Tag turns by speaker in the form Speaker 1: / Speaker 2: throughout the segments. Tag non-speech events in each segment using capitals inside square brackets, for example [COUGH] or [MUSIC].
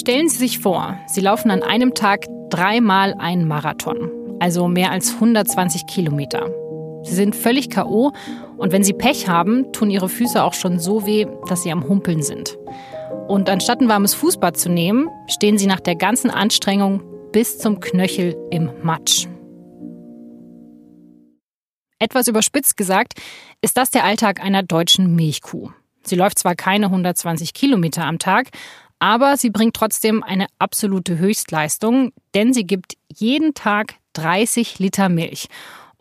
Speaker 1: Stellen Sie sich vor, Sie laufen an einem Tag dreimal einen Marathon, also mehr als 120 Kilometer. Sie sind völlig KO und wenn Sie Pech haben, tun Ihre Füße auch schon so weh, dass Sie am Humpeln sind. Und anstatt ein warmes Fußbad zu nehmen, stehen Sie nach der ganzen Anstrengung bis zum Knöchel im Matsch. Etwas überspitzt gesagt, ist das der Alltag einer deutschen Milchkuh. Sie läuft zwar keine 120 Kilometer am Tag, aber sie bringt trotzdem eine absolute Höchstleistung, denn sie gibt jeden Tag 30 Liter Milch.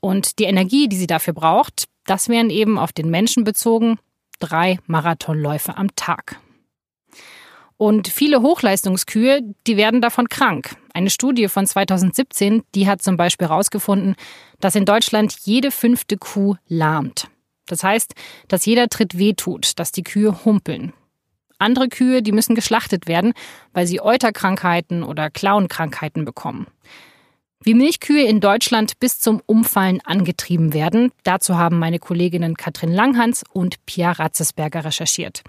Speaker 1: Und die Energie, die sie dafür braucht, das wären eben auf den Menschen bezogen drei Marathonläufe am Tag. Und viele Hochleistungskühe, die werden davon krank. Eine Studie von 2017, die hat zum Beispiel herausgefunden, dass in Deutschland jede fünfte Kuh lahmt. Das heißt, dass jeder Tritt wehtut, dass die Kühe humpeln. Andere Kühe, die müssen geschlachtet werden, weil sie Euterkrankheiten oder Klauenkrankheiten bekommen. Wie Milchkühe in Deutschland bis zum Umfallen angetrieben werden, dazu haben meine Kolleginnen Katrin Langhans und Pia Ratzesberger recherchiert.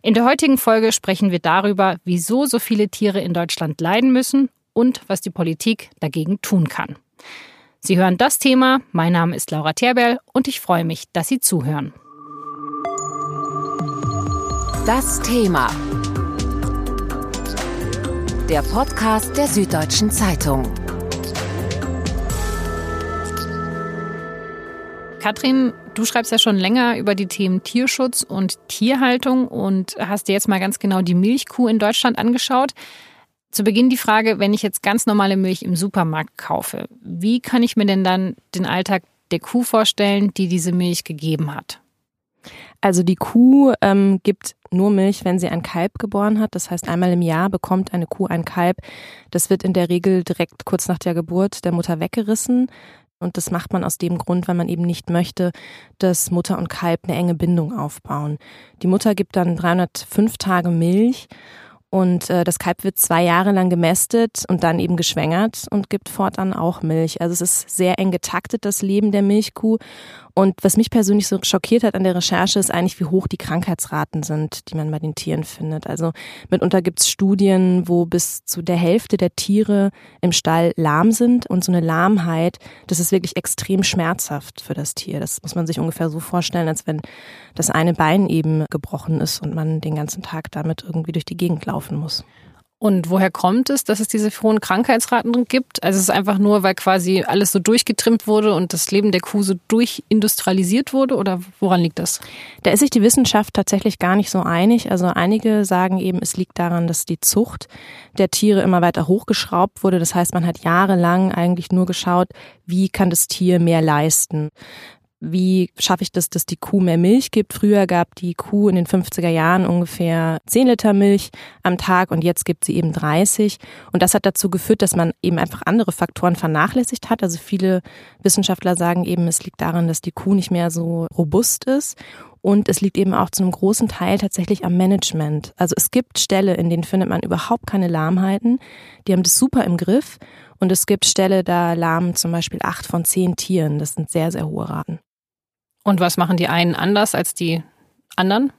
Speaker 1: In der heutigen Folge sprechen wir darüber, wieso so viele Tiere in Deutschland leiden müssen und was die Politik dagegen tun kann. Sie hören das Thema. Mein Name ist Laura Terberl und ich freue mich, dass Sie zuhören.
Speaker 2: Das Thema. Der Podcast der Süddeutschen Zeitung.
Speaker 1: Katrin, du schreibst ja schon länger über die Themen Tierschutz und Tierhaltung und hast dir jetzt mal ganz genau die Milchkuh in Deutschland angeschaut. Zu Beginn die Frage, wenn ich jetzt ganz normale Milch im Supermarkt kaufe, wie kann ich mir denn dann den Alltag der Kuh vorstellen, die diese Milch gegeben hat?
Speaker 3: Also die Kuh ähm, gibt nur Milch, wenn sie ein Kalb geboren hat. Das heißt, einmal im Jahr bekommt eine Kuh ein Kalb. Das wird in der Regel direkt kurz nach der Geburt der Mutter weggerissen. Und das macht man aus dem Grund, weil man eben nicht möchte, dass Mutter und Kalb eine enge Bindung aufbauen. Die Mutter gibt dann 305 Tage Milch und äh, das Kalb wird zwei Jahre lang gemästet und dann eben geschwängert und gibt fortan auch Milch. Also es ist sehr eng getaktet, das Leben der Milchkuh. Und was mich persönlich so schockiert hat an der Recherche, ist eigentlich, wie hoch die Krankheitsraten sind, die man bei den Tieren findet. Also mitunter gibt es Studien, wo bis zu der Hälfte der Tiere im Stall lahm sind. Und so eine Lahmheit, das ist wirklich extrem schmerzhaft für das Tier. Das muss man sich ungefähr so vorstellen, als wenn das eine Bein eben gebrochen ist und man den ganzen Tag damit irgendwie durch die Gegend laufen muss.
Speaker 1: Und woher kommt es, dass es diese hohen Krankheitsraten gibt? Also es ist einfach nur, weil quasi alles so durchgetrimmt wurde und das Leben der Kuh so durchindustrialisiert wurde oder woran liegt das?
Speaker 3: Da ist sich die Wissenschaft tatsächlich gar nicht so einig. Also einige sagen eben, es liegt daran, dass die Zucht der Tiere immer weiter hochgeschraubt wurde. Das heißt, man hat jahrelang eigentlich nur geschaut, wie kann das Tier mehr leisten wie schaffe ich das, dass die Kuh mehr Milch gibt. Früher gab die Kuh in den 50er Jahren ungefähr 10 Liter Milch am Tag und jetzt gibt sie eben 30. Und das hat dazu geführt, dass man eben einfach andere Faktoren vernachlässigt hat. Also viele Wissenschaftler sagen eben, es liegt daran, dass die Kuh nicht mehr so robust ist. Und es liegt eben auch zu einem großen Teil tatsächlich am Management. Also es gibt Ställe, in denen findet man überhaupt keine Lahmheiten. Die haben das super im Griff. Und es gibt Ställe, da lahmen zum Beispiel acht von zehn Tieren. Das sind sehr, sehr hohe Raten.
Speaker 1: Und was machen die einen anders als die anderen?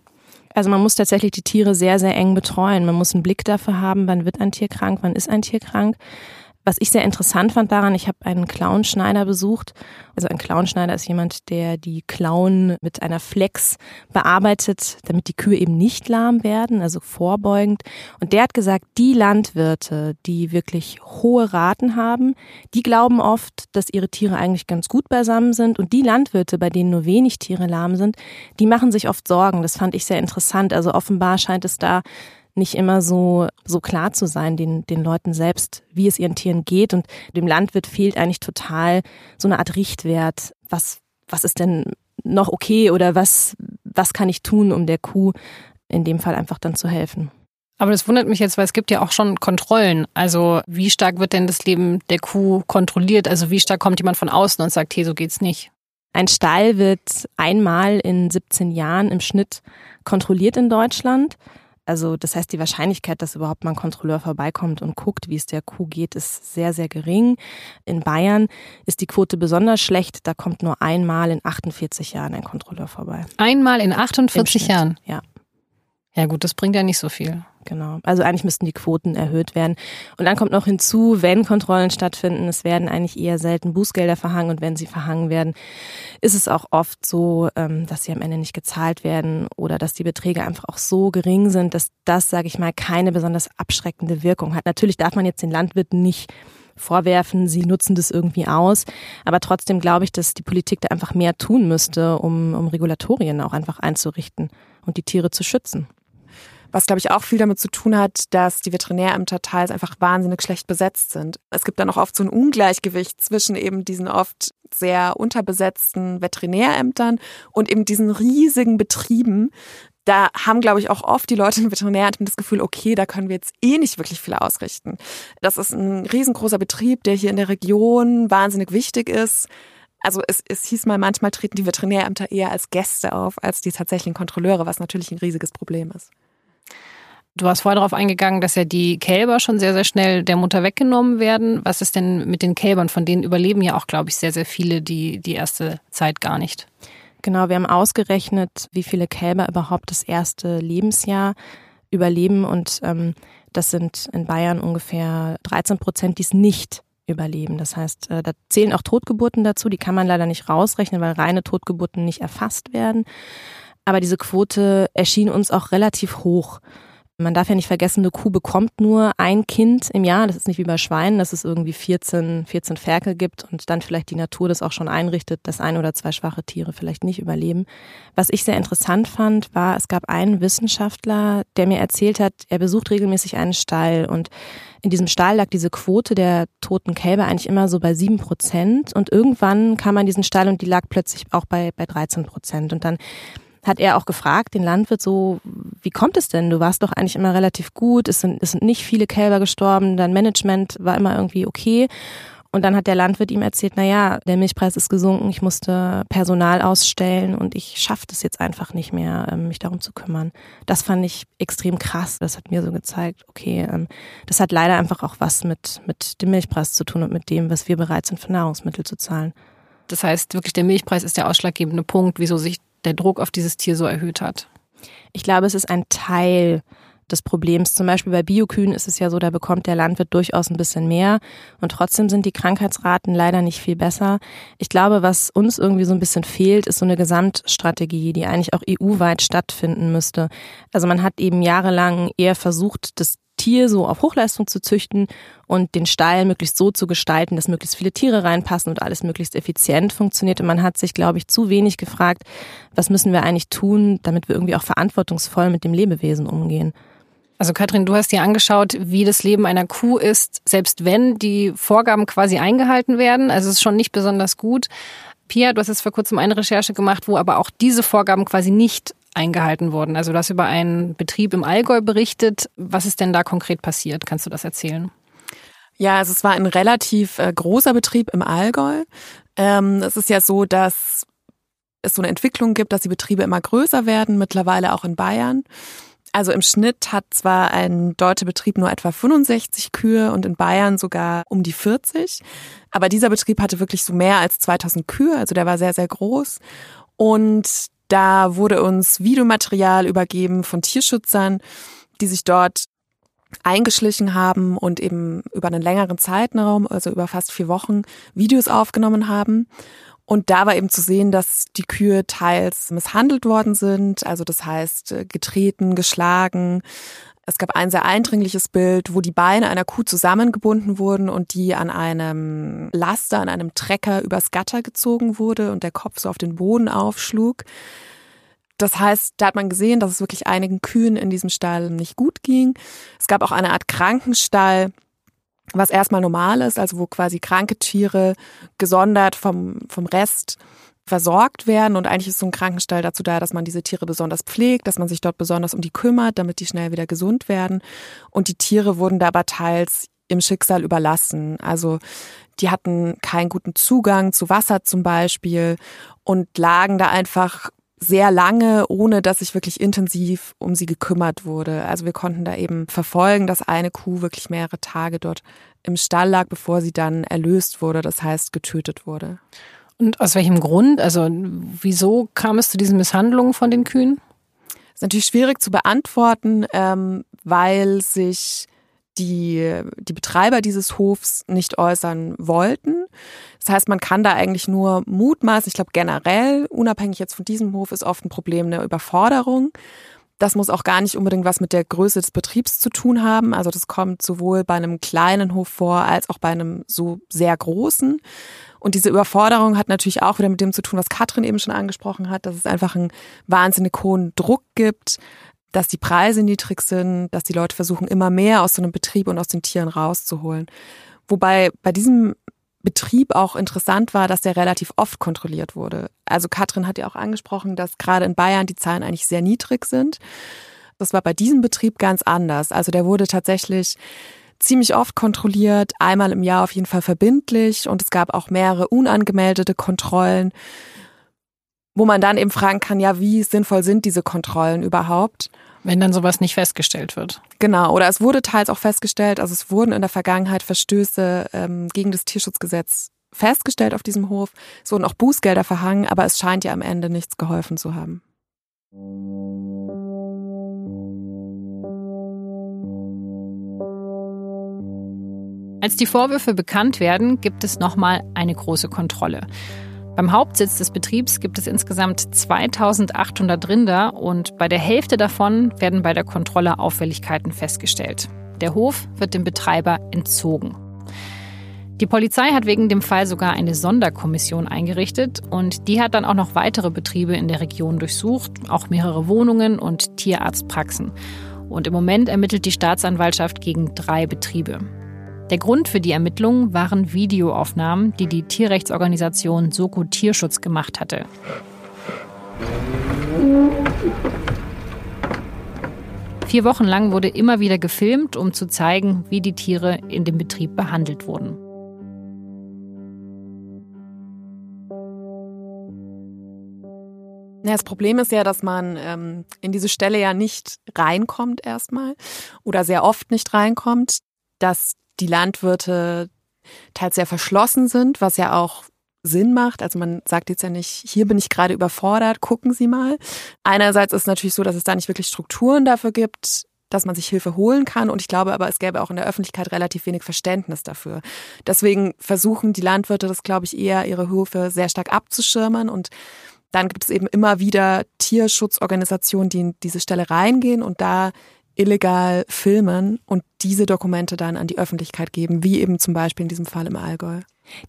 Speaker 3: Also man muss tatsächlich die Tiere sehr, sehr eng betreuen. Man muss einen Blick dafür haben, wann wird ein Tier krank, wann ist ein Tier krank. Was ich sehr interessant fand daran, ich habe einen Clownschneider besucht. Also ein Clownschneider ist jemand, der die Klauen mit einer Flex bearbeitet, damit die Kühe eben nicht lahm werden, also vorbeugend. Und der hat gesagt, die Landwirte, die wirklich hohe Raten haben, die glauben oft, dass ihre Tiere eigentlich ganz gut beisammen sind. Und die Landwirte, bei denen nur wenig Tiere lahm sind, die machen sich oft Sorgen. Das fand ich sehr interessant. Also offenbar scheint es da nicht immer so, so klar zu sein, den, den Leuten selbst, wie es ihren Tieren geht. Und dem Landwirt fehlt eigentlich total so eine Art Richtwert. Was, was ist denn noch okay oder was, was kann ich tun, um der Kuh in dem Fall einfach dann zu helfen?
Speaker 1: Aber das wundert mich jetzt, weil es gibt ja auch schon Kontrollen. Also wie stark wird denn das Leben der Kuh kontrolliert? Also wie stark kommt jemand von außen und sagt, hey, so geht's nicht?
Speaker 3: Ein Stall wird einmal in 17 Jahren im Schnitt kontrolliert in Deutschland. Also das heißt, die Wahrscheinlichkeit, dass überhaupt mal ein Kontrolleur vorbeikommt und guckt, wie es der Kuh geht, ist sehr, sehr gering. In Bayern ist die Quote besonders schlecht. Da kommt nur einmal in 48 Jahren ein Kontrolleur vorbei.
Speaker 1: Einmal in 48 Jahren?
Speaker 3: Ja.
Speaker 1: Ja gut, das bringt ja nicht so viel.
Speaker 3: Genau. Also eigentlich müssten die Quoten erhöht werden. Und dann kommt noch hinzu, wenn Kontrollen stattfinden, es werden eigentlich eher selten Bußgelder verhangen und wenn sie verhangen werden, ist es auch oft so, ähm, dass sie am Ende nicht gezahlt werden oder dass die Beträge einfach auch so gering sind, dass das, sage ich mal, keine besonders abschreckende Wirkung hat. Natürlich darf man jetzt den Landwirten nicht vorwerfen, sie nutzen das irgendwie aus. Aber trotzdem glaube ich, dass die Politik da einfach mehr tun müsste, um, um Regulatorien auch einfach einzurichten und die Tiere zu schützen.
Speaker 4: Was, glaube ich, auch viel damit zu tun hat, dass die Veterinärämter teils einfach wahnsinnig schlecht besetzt sind. Es gibt dann auch oft so ein Ungleichgewicht zwischen eben diesen oft sehr unterbesetzten Veterinärämtern und eben diesen riesigen Betrieben, da haben, glaube ich, auch oft die Leute im Veterinäramt das Gefühl, okay, da können wir jetzt eh nicht wirklich viel ausrichten. Das ist ein riesengroßer Betrieb, der hier in der Region wahnsinnig wichtig ist. Also es, es hieß mal, manchmal treten die Veterinärämter eher als Gäste auf, als die tatsächlichen Kontrolleure, was natürlich ein riesiges Problem ist.
Speaker 1: Du hast vorher darauf eingegangen, dass ja die Kälber schon sehr, sehr schnell der Mutter weggenommen werden. Was ist denn mit den Kälbern? Von denen überleben ja auch, glaube ich, sehr, sehr viele die, die erste Zeit gar nicht.
Speaker 3: Genau, wir haben ausgerechnet, wie viele Kälber überhaupt das erste Lebensjahr überleben und ähm, das sind in Bayern ungefähr 13 Prozent, die es nicht überleben. Das heißt, äh, da zählen auch Totgeburten dazu, die kann man leider nicht rausrechnen, weil reine Totgeburten nicht erfasst werden. Aber diese Quote erschien uns auch relativ hoch. Man darf ja nicht vergessen, eine Kuh bekommt nur ein Kind im Jahr. Das ist nicht wie bei Schweinen, dass es irgendwie 14, 14 Ferkel gibt und dann vielleicht die Natur das auch schon einrichtet, dass ein oder zwei schwache Tiere vielleicht nicht überleben. Was ich sehr interessant fand, war, es gab einen Wissenschaftler, der mir erzählt hat, er besucht regelmäßig einen Stall und in diesem Stall lag diese Quote der toten Kälber eigentlich immer so bei sieben Prozent und irgendwann kam man in diesen Stall und die lag plötzlich auch bei, bei 13 Prozent und dann hat er auch gefragt, den Landwirt so, wie kommt es denn? Du warst doch eigentlich immer relativ gut, es sind, es sind nicht viele Kälber gestorben, dein Management war immer irgendwie okay. Und dann hat der Landwirt ihm erzählt, na ja, der Milchpreis ist gesunken, ich musste Personal ausstellen und ich schaffe es jetzt einfach nicht mehr, ähm, mich darum zu kümmern. Das fand ich extrem krass. Das hat mir so gezeigt, okay, ähm, das hat leider einfach auch was mit, mit dem Milchpreis zu tun und mit dem, was wir bereit sind für Nahrungsmittel zu zahlen.
Speaker 1: Das heißt, wirklich der Milchpreis ist der ausschlaggebende Punkt, wieso sich der Druck auf dieses Tier so erhöht hat?
Speaker 3: Ich glaube, es ist ein Teil des Problems. Zum Beispiel bei Biokühen ist es ja so, da bekommt der Landwirt durchaus ein bisschen mehr und trotzdem sind die Krankheitsraten leider nicht viel besser. Ich glaube, was uns irgendwie so ein bisschen fehlt, ist so eine Gesamtstrategie, die eigentlich auch EU-weit stattfinden müsste. Also man hat eben jahrelang eher versucht, das Tier so auf Hochleistung zu züchten und den Stall möglichst so zu gestalten, dass möglichst viele Tiere reinpassen und alles möglichst effizient funktioniert. Und man hat sich, glaube ich, zu wenig gefragt, was müssen wir eigentlich tun, damit wir irgendwie auch verantwortungsvoll mit dem Lebewesen umgehen.
Speaker 1: Also Katrin, du hast dir angeschaut, wie das Leben einer Kuh ist, selbst wenn die Vorgaben quasi eingehalten werden. Also es ist schon nicht besonders gut. Pia, du hast jetzt vor kurzem eine Recherche gemacht, wo aber auch diese Vorgaben quasi nicht eingehalten wurden. Also du hast über einen Betrieb im Allgäu berichtet. Was ist denn da konkret passiert? Kannst du das erzählen?
Speaker 4: Ja, also es war ein relativ äh, großer Betrieb im Allgäu. Ähm, es ist ja so, dass es so eine Entwicklung gibt, dass die Betriebe immer größer werden, mittlerweile auch in Bayern. Also im Schnitt hat zwar ein deutscher Betrieb nur etwa 65 Kühe und in Bayern sogar um die 40. Aber dieser Betrieb hatte wirklich so mehr als 2000 Kühe, also der war sehr, sehr groß. Und da wurde uns Videomaterial übergeben von Tierschützern, die sich dort eingeschlichen haben und eben über einen längeren Zeitraum, also über fast vier Wochen, Videos aufgenommen haben. Und da war eben zu sehen, dass die Kühe teils misshandelt worden sind, also das heißt äh, getreten, geschlagen. Es gab ein sehr eindringliches Bild, wo die Beine einer Kuh zusammengebunden wurden und die an einem Laster, an einem Trecker übers Gatter gezogen wurde und der Kopf so auf den Boden aufschlug. Das heißt, da hat man gesehen, dass es wirklich einigen Kühen in diesem Stall nicht gut ging. Es gab auch eine Art Krankenstall, was erstmal normal ist, also wo quasi kranke Tiere gesondert vom, vom Rest versorgt werden. Und eigentlich ist so ein Krankenstall dazu da, dass man diese Tiere besonders pflegt, dass man sich dort besonders um die kümmert, damit die schnell wieder gesund werden. Und die Tiere wurden da aber teils im Schicksal überlassen. Also die hatten keinen guten Zugang zu Wasser zum Beispiel und lagen da einfach sehr lange, ohne dass sich wirklich intensiv um sie gekümmert wurde. Also wir konnten da eben verfolgen, dass eine Kuh wirklich mehrere Tage dort im Stall lag, bevor sie dann erlöst wurde, das heißt getötet wurde.
Speaker 1: Und aus welchem Grund? Also wieso kam es zu diesen Misshandlungen von den Kühen?
Speaker 4: Ist natürlich schwierig zu beantworten, ähm, weil sich die, die Betreiber dieses Hofs nicht äußern wollten. Das heißt, man kann da eigentlich nur mutmaßen. Ich glaube, generell, unabhängig jetzt von diesem Hof, ist oft ein Problem eine Überforderung. Das muss auch gar nicht unbedingt was mit der Größe des Betriebs zu tun haben. Also das kommt sowohl bei einem kleinen Hof vor als auch bei einem so sehr großen. Und diese Überforderung hat natürlich auch wieder mit dem zu tun, was Katrin eben schon angesprochen hat, dass es einfach einen wahnsinnig hohen Druck gibt, dass die Preise niedrig sind, dass die Leute versuchen, immer mehr aus so einem Betrieb und aus den Tieren rauszuholen. Wobei bei diesem Betrieb auch interessant war, dass der relativ oft kontrolliert wurde. Also Katrin hat ja auch angesprochen, dass gerade in Bayern die Zahlen eigentlich sehr niedrig sind. Das war bei diesem Betrieb ganz anders. Also der wurde tatsächlich ziemlich oft kontrolliert, einmal im Jahr auf jeden Fall verbindlich und es gab auch mehrere unangemeldete Kontrollen, wo man dann eben fragen kann, ja, wie sinnvoll sind diese Kontrollen überhaupt?
Speaker 1: Wenn dann sowas nicht festgestellt wird.
Speaker 4: Genau, oder es wurde teils auch festgestellt, also es wurden in der Vergangenheit Verstöße ähm, gegen das Tierschutzgesetz festgestellt auf diesem Hof. Es wurden auch Bußgelder verhangen, aber es scheint ja am Ende nichts geholfen zu haben.
Speaker 1: Als die Vorwürfe bekannt werden, gibt es nochmal eine große Kontrolle. Beim Hauptsitz des Betriebs gibt es insgesamt 2800 Rinder und bei der Hälfte davon werden bei der Kontrolle Auffälligkeiten festgestellt. Der Hof wird dem Betreiber entzogen. Die Polizei hat wegen dem Fall sogar eine Sonderkommission eingerichtet und die hat dann auch noch weitere Betriebe in der Region durchsucht, auch mehrere Wohnungen und Tierarztpraxen. Und im Moment ermittelt die Staatsanwaltschaft gegen drei Betriebe. Der Grund für die Ermittlungen waren Videoaufnahmen, die die Tierrechtsorganisation Soko Tierschutz gemacht hatte. Vier Wochen lang wurde immer wieder gefilmt, um zu zeigen, wie die Tiere in dem Betrieb behandelt wurden.
Speaker 4: Ja, das Problem ist ja, dass man ähm, in diese Stelle ja nicht reinkommt erstmal oder sehr oft nicht reinkommt, dass die Landwirte teils sehr verschlossen sind, was ja auch Sinn macht. Also man sagt jetzt ja nicht, hier bin ich gerade überfordert, gucken Sie mal. Einerseits ist es natürlich so, dass es da nicht wirklich Strukturen dafür gibt, dass man sich Hilfe holen kann. Und ich glaube aber, es gäbe auch in der Öffentlichkeit relativ wenig Verständnis dafür. Deswegen versuchen die Landwirte das, glaube ich, eher ihre Höfe sehr stark abzuschirmen. Und dann gibt es eben immer wieder Tierschutzorganisationen, die in diese Stelle reingehen und da illegal filmen und diese Dokumente dann an die Öffentlichkeit geben, wie eben zum Beispiel in diesem Fall im Allgäu.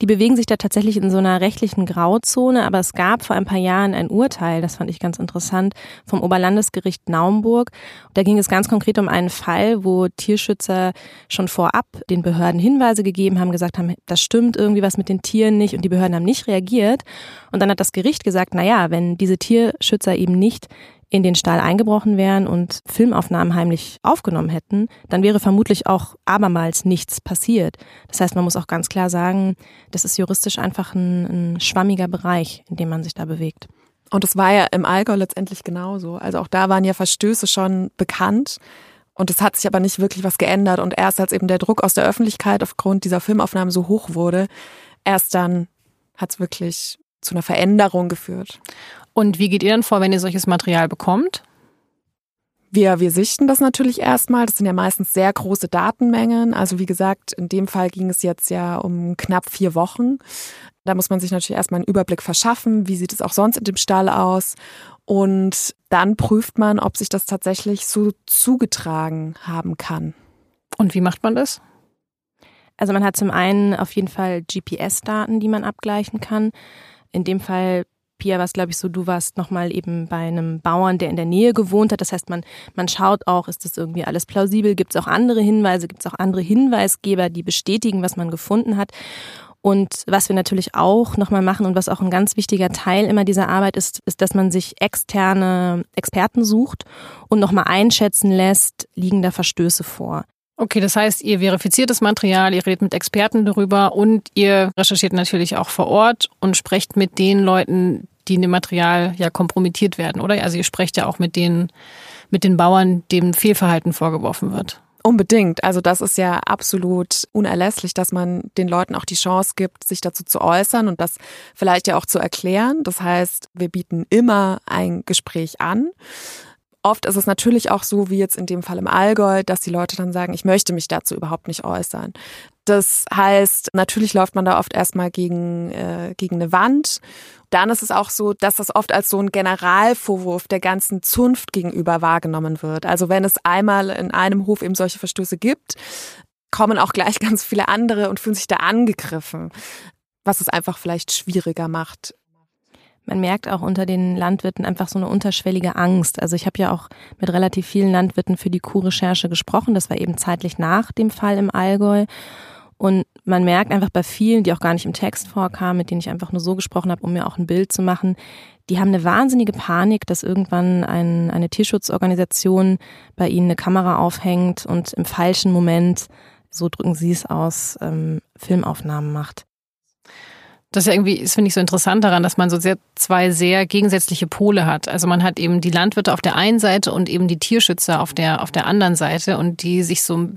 Speaker 3: Die bewegen sich da tatsächlich in so einer rechtlichen Grauzone, aber es gab vor ein paar Jahren ein Urteil, das fand ich ganz interessant, vom Oberlandesgericht Naumburg. Da ging es ganz konkret um einen Fall, wo Tierschützer schon vorab den Behörden Hinweise gegeben haben, gesagt haben, das stimmt irgendwie was mit den Tieren nicht und die Behörden haben nicht reagiert. Und dann hat das Gericht gesagt, na ja, wenn diese Tierschützer eben nicht in den Stall eingebrochen wären und Filmaufnahmen heimlich aufgenommen hätten, dann wäre vermutlich auch abermals nichts passiert. Das heißt, man muss auch ganz klar sagen, das ist juristisch einfach ein, ein schwammiger Bereich, in dem man sich da bewegt.
Speaker 4: Und es war ja im Allgäu letztendlich genauso. Also auch da waren ja Verstöße schon bekannt. Und es hat sich aber nicht wirklich was geändert. Und erst als eben der Druck aus der Öffentlichkeit aufgrund dieser Filmaufnahmen so hoch wurde, erst dann hat es wirklich zu einer Veränderung geführt.
Speaker 1: Und wie geht ihr dann vor, wenn ihr solches Material bekommt?
Speaker 4: Wir, wir sichten das natürlich erstmal. Das sind ja meistens sehr große Datenmengen. Also wie gesagt, in dem Fall ging es jetzt ja um knapp vier Wochen. Da muss man sich natürlich erstmal einen Überblick verschaffen. Wie sieht es auch sonst in dem Stall aus? Und dann prüft man, ob sich das tatsächlich so zugetragen haben kann.
Speaker 1: Und wie macht man das?
Speaker 3: Also man hat zum einen auf jeden Fall GPS-Daten, die man abgleichen kann. In dem Fall Pia war es, glaube ich, so, du warst nochmal eben bei einem Bauern, der in der Nähe gewohnt hat. Das heißt, man, man schaut auch, ist das irgendwie alles plausibel? Gibt es auch andere Hinweise? Gibt es auch andere Hinweisgeber, die bestätigen, was man gefunden hat? Und was wir natürlich auch nochmal machen und was auch ein ganz wichtiger Teil immer dieser Arbeit ist, ist, dass man sich externe Experten sucht und nochmal einschätzen lässt, liegen da Verstöße vor.
Speaker 1: Okay, das heißt, ihr verifiziert das Material, ihr redet mit Experten darüber und ihr recherchiert natürlich auch vor Ort und sprecht mit den Leuten, die in dem Material ja kompromittiert werden, oder? Also ihr sprecht ja auch mit den, mit den Bauern, dem Fehlverhalten vorgeworfen wird.
Speaker 4: Unbedingt. Also das ist ja absolut unerlässlich, dass man den Leuten auch die Chance gibt, sich dazu zu äußern und das vielleicht ja auch zu erklären. Das heißt, wir bieten immer ein Gespräch an. Oft ist es natürlich auch so, wie jetzt in dem Fall im Allgäu, dass die Leute dann sagen, ich möchte mich dazu überhaupt nicht äußern. Das heißt, natürlich läuft man da oft erstmal gegen, äh, gegen eine Wand. Dann ist es auch so, dass das oft als so ein Generalvorwurf der ganzen Zunft gegenüber wahrgenommen wird. Also wenn es einmal in einem Hof eben solche Verstöße gibt, kommen auch gleich [LAUGHS] ganz viele andere und fühlen sich da angegriffen, was es einfach vielleicht schwieriger macht,
Speaker 3: man merkt auch unter den Landwirten einfach so eine unterschwellige Angst. Also ich habe ja auch mit relativ vielen Landwirten für die Kuhrecherche gesprochen. Das war eben zeitlich nach dem Fall im Allgäu. Und man merkt einfach bei vielen, die auch gar nicht im Text vorkamen, mit denen ich einfach nur so gesprochen habe, um mir auch ein Bild zu machen, die haben eine wahnsinnige Panik, dass irgendwann ein, eine Tierschutzorganisation bei ihnen eine Kamera aufhängt und im falschen Moment, so drücken sie es aus, ähm, Filmaufnahmen macht.
Speaker 1: Das ist ja irgendwie, das finde ich so interessant daran, dass man so sehr, zwei sehr gegensätzliche Pole hat. Also man hat eben die Landwirte auf der einen Seite und eben die Tierschützer auf der, auf der anderen Seite und die sich so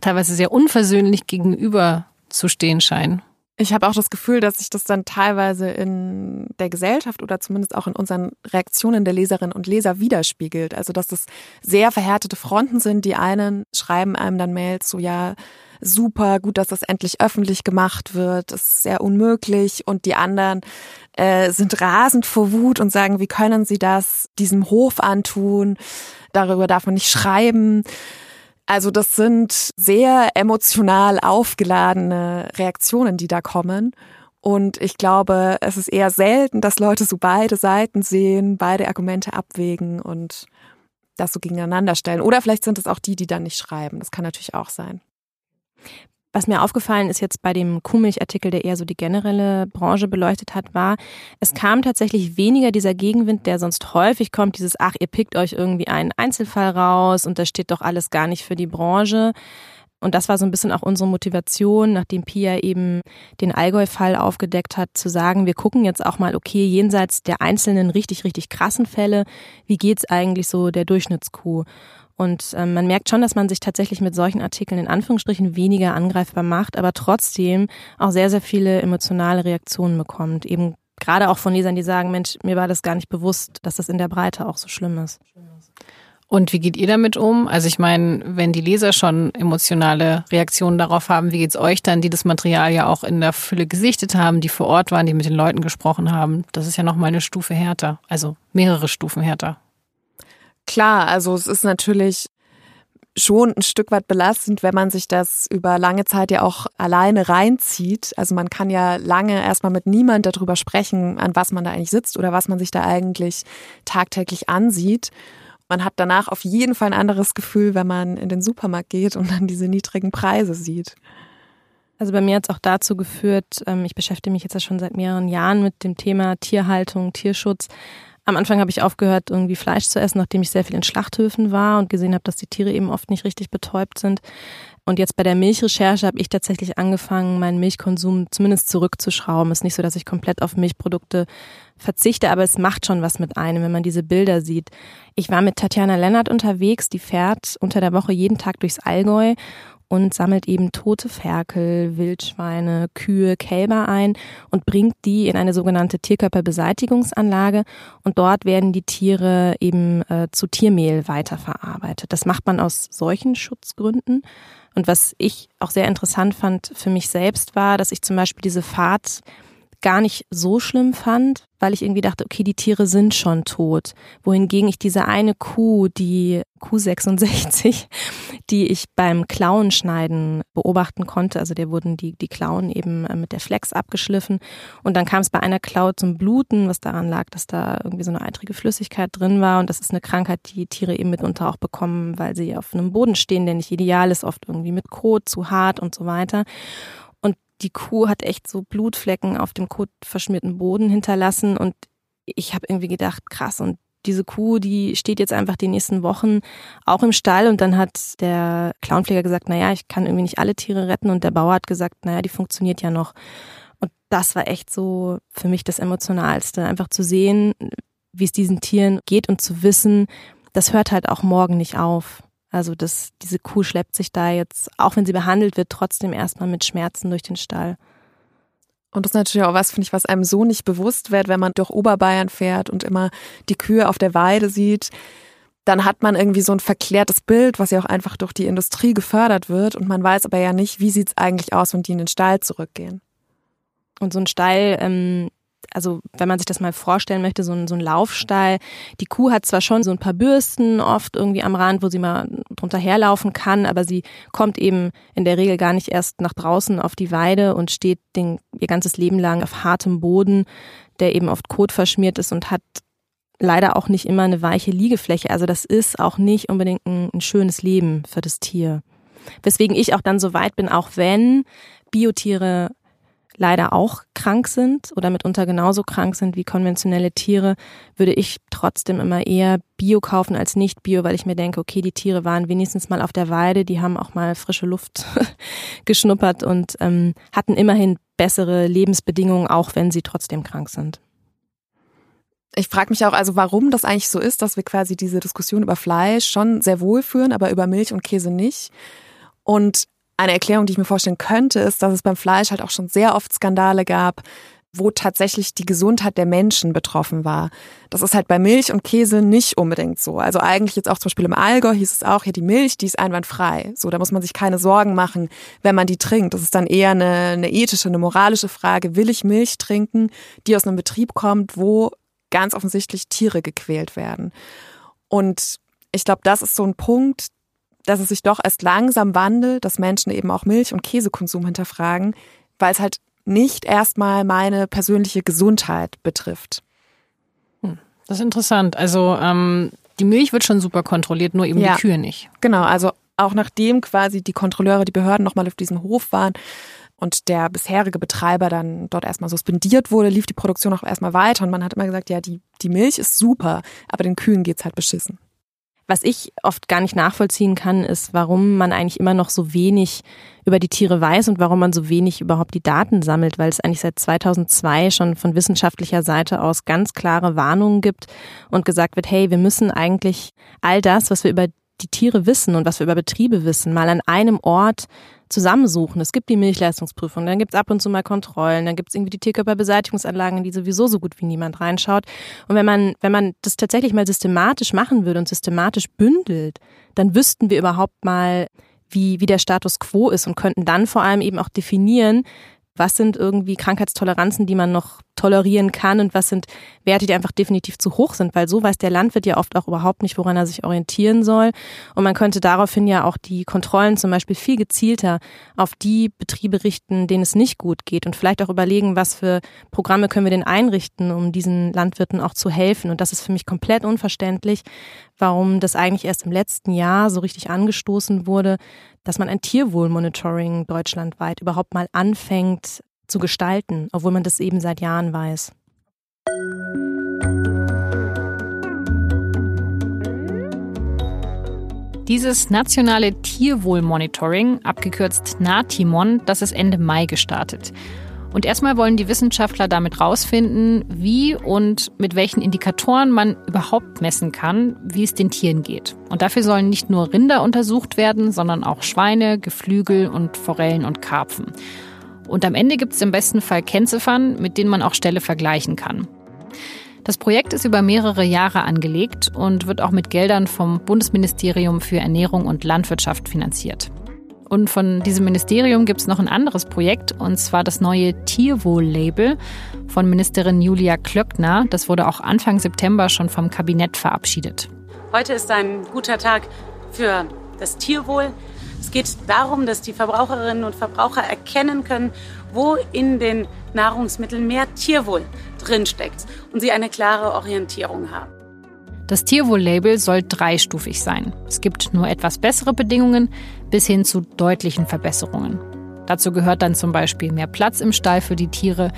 Speaker 1: teilweise sehr unversöhnlich gegenüber zu stehen scheinen.
Speaker 4: Ich habe auch das Gefühl, dass sich das dann teilweise in der Gesellschaft oder zumindest auch in unseren Reaktionen der Leserinnen und Leser widerspiegelt. Also dass das sehr verhärtete Fronten sind. Die einen schreiben einem dann Mails so, ja, super, gut, dass das endlich öffentlich gemacht wird, das ist sehr unmöglich. Und die anderen äh, sind rasend vor Wut und sagen, wie können sie das diesem Hof antun? Darüber darf man nicht schreiben. Also das sind sehr emotional aufgeladene Reaktionen, die da kommen. Und ich glaube, es ist eher selten, dass Leute so beide Seiten sehen, beide Argumente abwägen und das so gegeneinander stellen. Oder vielleicht sind es auch die, die dann nicht schreiben. Das kann natürlich auch sein.
Speaker 3: Was mir aufgefallen ist jetzt bei dem Kuhmilchartikel, der eher so die generelle Branche beleuchtet hat, war, es kam tatsächlich weniger dieser Gegenwind, der sonst häufig kommt, dieses, ach, ihr pickt euch irgendwie einen Einzelfall raus und das steht doch alles gar nicht für die Branche. Und das war so ein bisschen auch unsere Motivation, nachdem Pia eben den Allgäu-Fall aufgedeckt hat, zu sagen, wir gucken jetzt auch mal, okay, jenseits der einzelnen richtig, richtig krassen Fälle, wie geht's eigentlich so der Durchschnittskuh? Und ähm, man merkt schon, dass man sich tatsächlich mit solchen Artikeln in Anführungsstrichen weniger angreifbar macht, aber trotzdem auch sehr, sehr viele emotionale Reaktionen bekommt. Eben gerade auch von Lesern, die sagen, Mensch, mir war das gar nicht bewusst, dass das in der Breite auch so schlimm ist.
Speaker 1: Und wie geht ihr damit um? Also ich meine, wenn die Leser schon emotionale Reaktionen darauf haben, wie geht's euch dann, die das Material ja auch in der Fülle gesichtet haben, die vor Ort waren, die mit den Leuten gesprochen haben? Das ist ja noch mal eine Stufe härter, also mehrere Stufen härter.
Speaker 4: Klar, also es ist natürlich schon ein Stück weit belastend, wenn man sich das über lange Zeit ja auch alleine reinzieht. Also man kann ja lange erstmal mit niemand darüber sprechen, an was man da eigentlich sitzt oder was man sich da eigentlich tagtäglich ansieht. Man hat danach auf jeden Fall ein anderes Gefühl, wenn man in den Supermarkt geht und dann diese niedrigen Preise sieht.
Speaker 3: Also bei mir hat es auch dazu geführt, ähm, ich beschäftige mich jetzt ja schon seit mehreren Jahren mit dem Thema Tierhaltung, Tierschutz am Anfang habe ich aufgehört, irgendwie Fleisch zu essen, nachdem ich sehr viel in Schlachthöfen war und gesehen habe, dass die Tiere eben oft nicht richtig betäubt sind. Und jetzt bei der Milchrecherche habe ich tatsächlich angefangen, meinen Milchkonsum zumindest zurückzuschrauben. Es ist nicht so, dass ich komplett auf Milchprodukte verzichte, aber es macht schon was mit einem, wenn man diese Bilder sieht. Ich war mit Tatjana Lennart unterwegs, die fährt unter der Woche jeden Tag durchs Allgäu und sammelt eben tote Ferkel, Wildschweine, Kühe, Kälber ein und bringt die in eine sogenannte Tierkörperbeseitigungsanlage und dort werden die Tiere eben äh, zu Tiermehl weiterverarbeitet. Das macht man aus solchen Schutzgründen. Und was ich auch sehr interessant fand für mich selbst war, dass ich zum Beispiel diese Fahrt gar nicht so schlimm fand, weil ich irgendwie dachte, okay, die Tiere sind schon tot. Wohingegen ich diese eine Kuh, die Kuh 66, [LAUGHS] die ich beim Klauenschneiden beobachten konnte, also der wurden die, die Klauen eben äh, mit der Flex abgeschliffen. Und dann kam es bei einer Klaue zum Bluten, was daran lag, dass da irgendwie so eine eitrige Flüssigkeit drin war. Und das ist eine Krankheit, die Tiere eben mitunter auch bekommen, weil sie auf einem Boden stehen, der nicht ideal ist, oft irgendwie mit Kot, zu hart und so weiter die Kuh hat echt so Blutflecken auf dem kotverschmierten Boden hinterlassen und ich habe irgendwie gedacht, krass, und diese Kuh, die steht jetzt einfach die nächsten Wochen auch im Stall und dann hat der Clownpfleger gesagt, naja, ich kann irgendwie nicht alle Tiere retten und der Bauer hat gesagt, naja, die funktioniert ja noch. Und das war echt so für mich das Emotionalste, einfach zu sehen, wie es diesen Tieren geht und zu wissen, das hört halt auch morgen nicht auf. Also das, diese Kuh schleppt sich da jetzt, auch wenn sie behandelt wird, trotzdem erstmal mit Schmerzen durch den Stall.
Speaker 4: Und das ist natürlich auch was, finde ich, was einem so nicht bewusst wird, wenn man durch Oberbayern fährt und immer die Kühe auf der Weide sieht. dann hat man irgendwie so ein verklärtes Bild, was ja auch einfach durch die Industrie gefördert wird. Und man weiß aber ja nicht, wie sieht es eigentlich aus, wenn die in den Stall zurückgehen.
Speaker 3: Und so ein Stall, ähm, also wenn man sich das mal vorstellen möchte, so ein, so ein Laufstall, die Kuh hat zwar schon so ein paar Bürsten oft irgendwie am Rand, wo sie mal drunter herlaufen kann, aber sie kommt eben in der Regel gar nicht erst nach draußen auf die Weide und steht den, ihr ganzes Leben lang auf hartem Boden, der eben oft Kot verschmiert ist und hat leider auch nicht immer eine weiche Liegefläche. Also das ist auch nicht unbedingt ein, ein schönes Leben für das Tier. Weswegen ich auch dann so weit bin, auch wenn Biotiere leider auch krank sind oder mitunter genauso krank sind wie konventionelle Tiere, würde ich trotzdem immer eher Bio kaufen als nicht Bio, weil ich mir denke, okay, die Tiere waren wenigstens mal auf der Weide, die haben auch mal frische Luft [LAUGHS] geschnuppert und ähm, hatten immerhin bessere Lebensbedingungen, auch wenn sie trotzdem krank sind.
Speaker 4: Ich frage mich auch also, warum das eigentlich so ist, dass wir quasi diese Diskussion über Fleisch schon sehr wohl führen, aber über Milch und Käse nicht. Und eine Erklärung, die ich mir vorstellen könnte, ist, dass es beim Fleisch halt auch schon sehr oft Skandale gab, wo tatsächlich die Gesundheit der Menschen betroffen war. Das ist halt bei Milch und Käse nicht unbedingt so. Also eigentlich jetzt auch zum Beispiel im Allgäu hieß es auch, hier die Milch, die ist einwandfrei. So, da muss man sich keine Sorgen machen, wenn man die trinkt. Das ist dann eher eine, eine ethische, eine moralische Frage. Will ich Milch trinken, die aus einem Betrieb kommt, wo ganz offensichtlich Tiere gequält werden. Und ich glaube, das ist so ein Punkt, dass es sich doch erst langsam wandelt, dass Menschen eben auch Milch- und Käsekonsum hinterfragen, weil es halt nicht erstmal meine persönliche Gesundheit betrifft.
Speaker 1: Hm, das ist interessant. Also ähm, die Milch wird schon super kontrolliert, nur eben ja, die Kühe nicht.
Speaker 4: Genau, also auch nachdem quasi die Kontrolleure, die Behörden nochmal auf diesem Hof waren, und der bisherige Betreiber dann dort erstmal suspendiert wurde, lief die Produktion auch erstmal weiter und man hat immer gesagt, ja, die, die Milch ist super, aber den Kühen geht's halt beschissen.
Speaker 3: Was ich oft gar nicht nachvollziehen kann, ist, warum man eigentlich immer noch so wenig über die Tiere weiß und warum man so wenig überhaupt die Daten sammelt, weil es eigentlich seit 2002 schon von wissenschaftlicher Seite aus ganz klare Warnungen gibt und gesagt wird, hey, wir müssen eigentlich all das, was wir über die Tiere wissen und was wir über Betriebe wissen, mal an einem Ort zusammensuchen. Es gibt die Milchleistungsprüfung, dann gibt es ab und zu mal Kontrollen, dann gibt es irgendwie die Tierkörperbeseitigungsanlagen, die sowieso so gut wie niemand reinschaut. Und wenn man, wenn man das tatsächlich mal systematisch machen würde und systematisch bündelt, dann wüssten wir überhaupt mal, wie, wie der Status quo ist und könnten dann vor allem eben auch definieren, was sind irgendwie Krankheitstoleranzen, die man noch tolerieren kann und was sind Werte, die einfach definitiv zu hoch sind, weil so weiß der Landwirt ja oft auch überhaupt nicht, woran er sich orientieren soll. Und man könnte daraufhin ja auch die Kontrollen zum Beispiel viel gezielter auf die Betriebe richten, denen es nicht gut geht und vielleicht auch überlegen, was für Programme können wir denn einrichten, um diesen Landwirten auch zu helfen. Und das ist für mich komplett unverständlich, warum das eigentlich erst im letzten Jahr so richtig angestoßen wurde, dass man ein Tierwohlmonitoring deutschlandweit überhaupt mal anfängt zu gestalten, obwohl man das eben seit Jahren weiß.
Speaker 1: Dieses nationale Tierwohlmonitoring, abgekürzt NATIMON, das ist Ende Mai gestartet. Und erstmal wollen die Wissenschaftler damit rausfinden, wie und mit welchen Indikatoren man überhaupt messen kann, wie es den Tieren geht. Und dafür sollen nicht nur Rinder untersucht werden, sondern auch Schweine, Geflügel und Forellen und Karpfen. Und am Ende gibt es im besten Fall Kennziffern, mit denen man auch Ställe vergleichen kann. Das Projekt ist über mehrere Jahre angelegt und wird auch mit Geldern vom Bundesministerium für Ernährung und Landwirtschaft finanziert. Und von diesem Ministerium gibt es noch ein anderes Projekt, und zwar das neue Tierwohl-Label von Ministerin Julia Klöckner. Das wurde auch Anfang September schon vom Kabinett verabschiedet.
Speaker 5: Heute ist ein guter Tag für das Tierwohl. Es geht darum, dass die Verbraucherinnen und Verbraucher erkennen können, wo in den Nahrungsmitteln mehr Tierwohl drinsteckt und sie eine klare Orientierung haben.
Speaker 1: Das Tierwohl-Label soll dreistufig sein. Es gibt nur etwas bessere Bedingungen bis hin zu deutlichen Verbesserungen. Dazu gehört dann zum Beispiel mehr Platz im Stall für die Tiere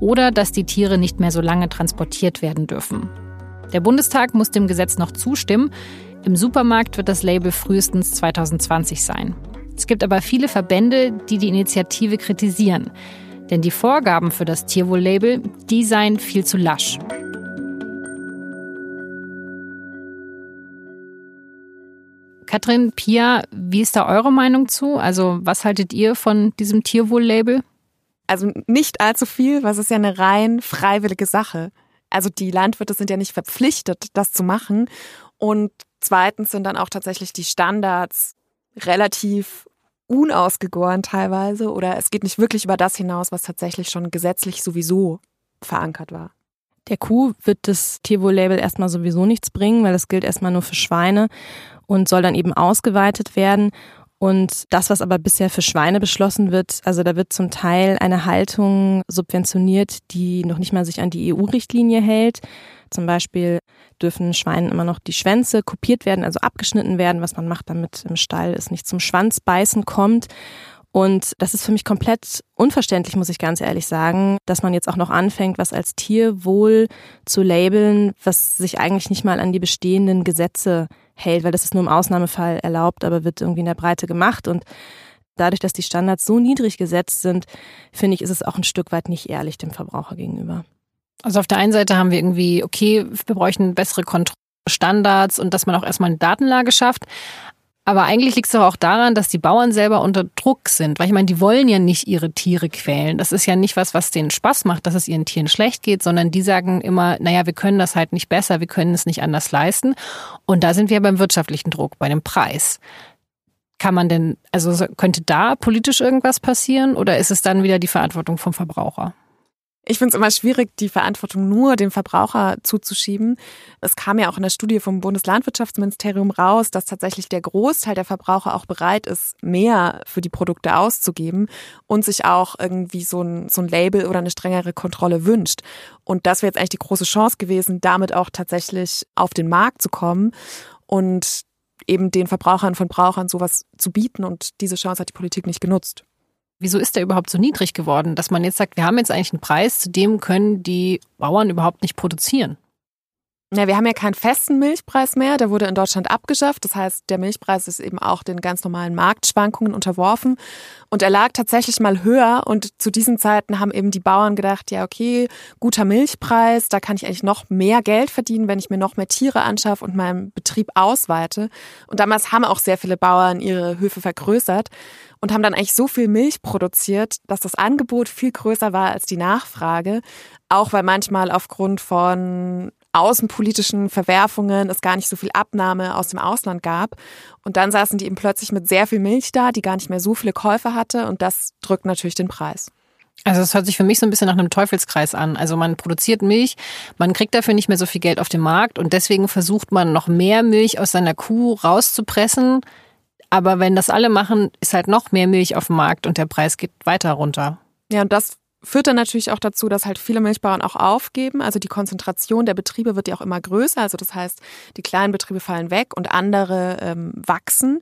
Speaker 1: oder dass die Tiere nicht mehr so lange transportiert werden dürfen. Der Bundestag muss dem Gesetz noch zustimmen. Im Supermarkt wird das Label frühestens 2020 sein. Es gibt aber viele Verbände, die die Initiative kritisieren. Denn die Vorgaben für das Tierwohl-Label, die seien viel zu lasch. Katrin, Pia, wie ist da eure Meinung zu? Also was haltet ihr von diesem Tierwohl-Label?
Speaker 4: Also nicht allzu viel, weil es ist ja eine rein freiwillige Sache. Also die Landwirte sind ja nicht verpflichtet, das zu machen. Und zweitens sind dann auch tatsächlich die Standards relativ unausgegoren teilweise oder es geht nicht wirklich über das hinaus, was tatsächlich schon gesetzlich sowieso verankert war.
Speaker 3: Der Kuh wird das Tierwohl-Label erstmal sowieso nichts bringen, weil das gilt erstmal nur für Schweine und soll dann eben ausgeweitet werden. Und das, was aber bisher für Schweine beschlossen wird, also da wird zum Teil eine Haltung subventioniert, die noch nicht mal sich an die EU-Richtlinie hält. Zum Beispiel dürfen Schweinen immer noch die Schwänze kopiert werden, also abgeschnitten werden, was man macht, damit im Stall es nicht zum Schwanzbeißen kommt. Und das ist für mich komplett unverständlich, muss ich ganz ehrlich sagen, dass man jetzt auch noch anfängt, was als Tierwohl zu labeln, was sich eigentlich nicht mal an die bestehenden Gesetze hält, weil das ist nur im Ausnahmefall erlaubt, aber wird irgendwie in der Breite gemacht. Und dadurch, dass die Standards so niedrig gesetzt sind, finde ich, ist es auch ein Stück weit nicht ehrlich dem Verbraucher gegenüber.
Speaker 1: Also auf der einen Seite haben wir irgendwie, okay, wir bräuchten bessere Kontrollstandards und dass man auch erstmal eine Datenlage schafft. Aber eigentlich liegt es doch auch daran, dass die Bauern selber unter Druck sind. Weil ich meine, die wollen ja nicht ihre Tiere quälen. Das ist ja nicht was, was denen Spaß macht, dass es ihren Tieren schlecht geht, sondern die sagen immer, naja, wir können das halt nicht besser, wir können es nicht anders leisten. Und da sind wir beim wirtschaftlichen Druck, bei dem Preis. Kann man denn, also könnte da politisch irgendwas passieren oder ist es dann wieder die Verantwortung vom Verbraucher?
Speaker 4: Ich finde es immer schwierig, die Verantwortung nur dem Verbraucher zuzuschieben. Es kam ja auch in der Studie vom Bundeslandwirtschaftsministerium raus, dass tatsächlich der Großteil der Verbraucher auch bereit ist, mehr für die Produkte auszugeben und sich auch irgendwie so ein, so ein Label oder eine strengere Kontrolle wünscht. Und das wäre jetzt eigentlich die große Chance gewesen, damit auch tatsächlich auf den Markt zu kommen und eben den Verbrauchern von Brauchern sowas zu bieten. Und diese Chance hat die Politik nicht genutzt.
Speaker 1: Wieso ist der überhaupt so niedrig geworden, dass man jetzt sagt, wir haben jetzt eigentlich einen Preis, zu dem können die Bauern überhaupt nicht produzieren?
Speaker 4: Ja, wir haben ja keinen festen Milchpreis mehr, der wurde in Deutschland abgeschafft. Das heißt, der Milchpreis ist eben auch den ganz normalen Marktschwankungen unterworfen. Und er lag tatsächlich mal höher. Und zu diesen Zeiten haben eben die Bauern gedacht, ja, okay, guter Milchpreis, da kann ich eigentlich noch mehr Geld verdienen, wenn ich mir noch mehr Tiere anschaffe und meinen Betrieb ausweite. Und damals haben auch sehr viele Bauern ihre Höfe vergrößert und haben dann eigentlich so viel Milch produziert, dass das Angebot viel größer war als die Nachfrage. Auch weil manchmal aufgrund von außenpolitischen Verwerfungen es gar nicht so viel Abnahme aus dem Ausland gab. Und dann saßen die eben plötzlich mit sehr viel Milch da, die gar nicht mehr so viele Käufer hatte. Und das drückt natürlich den Preis.
Speaker 1: Also es hört sich für mich so ein bisschen nach einem Teufelskreis an. Also man produziert Milch, man kriegt dafür nicht mehr so viel Geld auf dem Markt und deswegen versucht man noch mehr Milch aus seiner Kuh rauszupressen, aber wenn das alle machen, ist halt noch mehr Milch auf dem Markt und der Preis geht weiter runter.
Speaker 4: Ja, und das führt dann natürlich auch dazu, dass halt viele Milchbauern auch aufgeben. Also die Konzentration der Betriebe wird ja auch immer größer. Also das heißt, die kleinen Betriebe fallen weg und andere ähm, wachsen.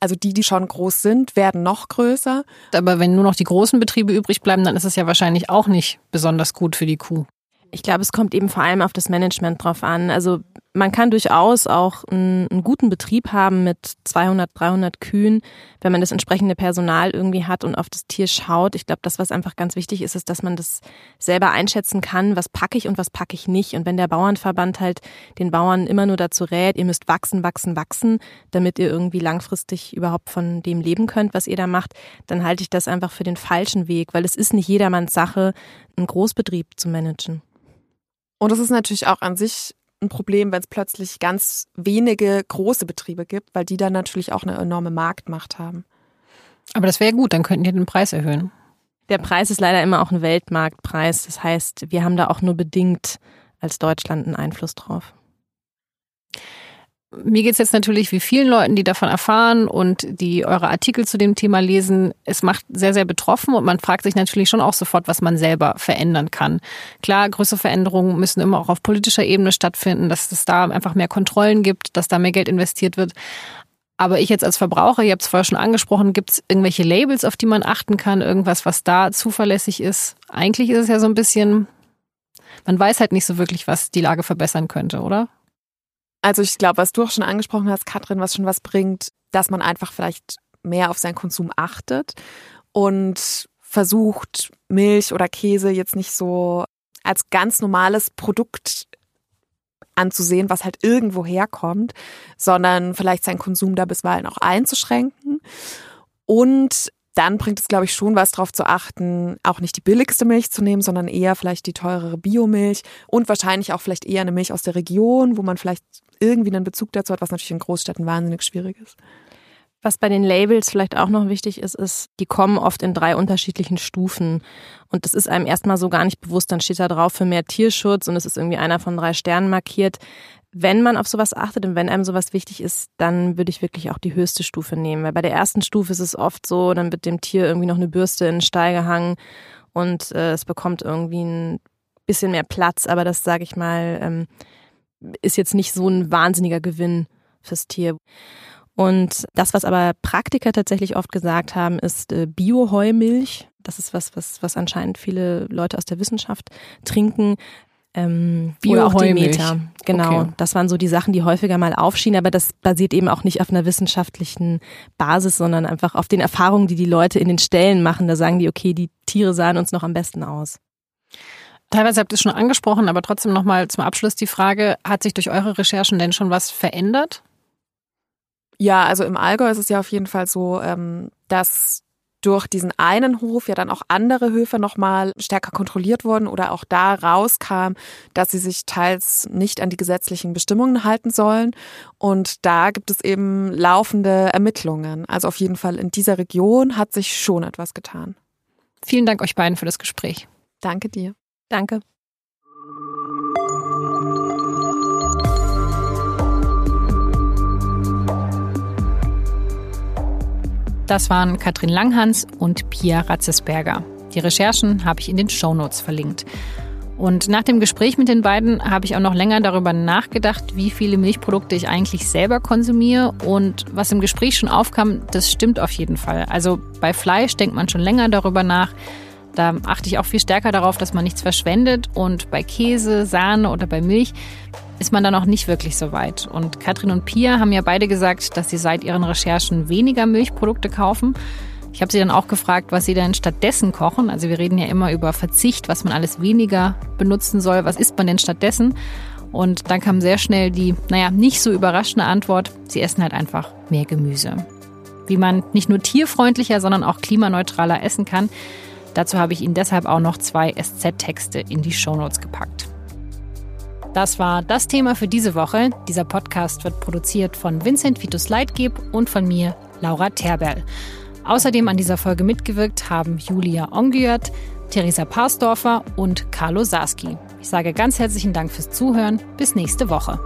Speaker 4: Also die, die schon groß sind, werden noch größer.
Speaker 1: Aber wenn nur noch die großen Betriebe übrig bleiben, dann ist es ja wahrscheinlich auch nicht besonders gut für die Kuh.
Speaker 3: Ich glaube, es kommt eben vor allem auf das Management drauf an. Also man kann durchaus auch einen, einen, guten Betrieb haben mit 200, 300 Kühen, wenn man das entsprechende Personal irgendwie hat und auf das Tier schaut. Ich glaube, das, was einfach ganz wichtig ist, ist, dass man das selber einschätzen kann, was packe ich und was packe ich nicht. Und wenn der Bauernverband halt den Bauern immer nur dazu rät, ihr müsst wachsen, wachsen, wachsen, damit ihr irgendwie langfristig überhaupt von dem leben könnt, was ihr da macht, dann halte ich das einfach für den falschen Weg, weil es ist nicht jedermanns Sache, einen Großbetrieb zu managen.
Speaker 4: Und es ist natürlich auch an sich ein Problem, wenn es plötzlich ganz wenige große Betriebe gibt, weil die dann natürlich auch eine enorme Marktmacht haben.
Speaker 1: Aber das wäre gut, dann könnten die den Preis erhöhen.
Speaker 3: Der Preis ist leider immer auch ein Weltmarktpreis. Das heißt, wir haben da auch nur bedingt als Deutschland einen Einfluss drauf
Speaker 1: mir geht es jetzt natürlich wie vielen Leuten, die davon erfahren und die eure Artikel zu dem Thema lesen, es macht sehr, sehr betroffen und man fragt sich natürlich schon auch sofort, was man selber verändern kann. Klar, größere Veränderungen müssen immer auch auf politischer Ebene stattfinden, dass es da einfach mehr Kontrollen gibt, dass da mehr Geld investiert wird. Aber ich jetzt als Verbraucher, ihr habt es vorher schon angesprochen, gibt es irgendwelche Labels, auf die man achten kann, irgendwas, was da zuverlässig ist? Eigentlich ist es ja so ein bisschen, man weiß halt nicht so wirklich, was die Lage verbessern könnte, oder?
Speaker 4: Also ich glaube, was du auch schon angesprochen hast, Katrin, was schon was bringt, dass man einfach vielleicht mehr auf seinen Konsum achtet und versucht, Milch oder Käse jetzt nicht so als ganz normales Produkt anzusehen, was halt irgendwo herkommt, sondern vielleicht seinen Konsum da bisweilen auch einzuschränken. Und dann bringt es, glaube ich, schon was darauf zu achten, auch nicht die billigste Milch zu nehmen, sondern eher vielleicht die teurere Biomilch und wahrscheinlich auch vielleicht eher eine Milch aus der Region, wo man vielleicht irgendwie einen Bezug dazu hat, was natürlich in Großstädten wahnsinnig schwierig ist.
Speaker 3: Was bei den Labels vielleicht auch noch wichtig ist, ist, die kommen oft in drei unterschiedlichen Stufen. Und das ist einem erstmal so gar nicht bewusst. Dann steht da drauf für mehr Tierschutz und es ist irgendwie einer von drei Sternen markiert. Wenn man auf sowas achtet und wenn einem sowas wichtig ist, dann würde ich wirklich auch die höchste Stufe nehmen. Weil bei der ersten Stufe ist es oft so, dann wird dem Tier irgendwie noch eine Bürste in den Stall gehangen und äh, es bekommt irgendwie ein bisschen mehr Platz. Aber das, sage ich mal, ähm, ist jetzt nicht so ein wahnsinniger Gewinn fürs Tier. Und das, was aber Praktiker tatsächlich oft gesagt haben, ist äh, Bioheumilch. Das ist was, was, was anscheinend viele Leute aus der Wissenschaft trinken. Ähm, oder auch Demeter. Genau. Okay. Das waren so die Sachen, die häufiger mal aufschienen, aber das basiert eben auch nicht auf einer wissenschaftlichen Basis, sondern einfach auf den Erfahrungen, die die Leute in den Ställen machen. Da sagen die, okay, die Tiere sahen uns noch am besten aus.
Speaker 1: Teilweise habt ihr es schon angesprochen, aber trotzdem nochmal zum Abschluss die Frage, hat sich durch eure Recherchen denn schon was verändert?
Speaker 4: Ja, also im Allgäu ist es ja auf jeden Fall so, ähm, dass durch diesen einen Hof ja dann auch andere Höfe nochmal stärker kontrolliert wurden oder auch da rauskam, dass sie sich teils nicht an die gesetzlichen Bestimmungen halten sollen. Und da gibt es eben laufende Ermittlungen. Also auf jeden Fall in dieser Region hat sich schon etwas getan.
Speaker 1: Vielen Dank euch beiden für das Gespräch.
Speaker 4: Danke dir.
Speaker 3: Danke.
Speaker 1: Das waren Katrin Langhans und Pia Ratzesberger. Die Recherchen habe ich in den Shownotes verlinkt. Und nach dem Gespräch mit den beiden habe ich auch noch länger darüber nachgedacht, wie viele Milchprodukte ich eigentlich selber konsumiere. Und was im Gespräch schon aufkam, das stimmt auf jeden Fall. Also bei Fleisch denkt man schon länger darüber nach. Da achte ich auch viel stärker darauf, dass man nichts verschwendet. Und bei Käse, Sahne oder bei Milch ist man dann auch nicht wirklich so weit. Und Katrin und Pia haben ja beide gesagt, dass sie seit ihren Recherchen weniger Milchprodukte kaufen. Ich habe sie dann auch gefragt, was sie denn stattdessen kochen. Also wir reden ja immer über Verzicht, was man alles weniger benutzen soll. Was isst man denn stattdessen? Und dann kam sehr schnell die, naja, nicht so überraschende Antwort, sie essen halt einfach mehr Gemüse. Wie man nicht nur tierfreundlicher, sondern auch klimaneutraler essen kann, dazu habe ich Ihnen deshalb auch noch zwei SZ-Texte in die Shownotes gepackt. Das war das Thema für diese Woche. Dieser Podcast wird produziert von Vincent Vitus Leitgeb und von mir, Laura Terberl. Außerdem an dieser Folge mitgewirkt haben Julia Ongiert, Theresa Parsdorfer und Carlo Sarski. Ich sage ganz herzlichen Dank fürs Zuhören. Bis nächste Woche.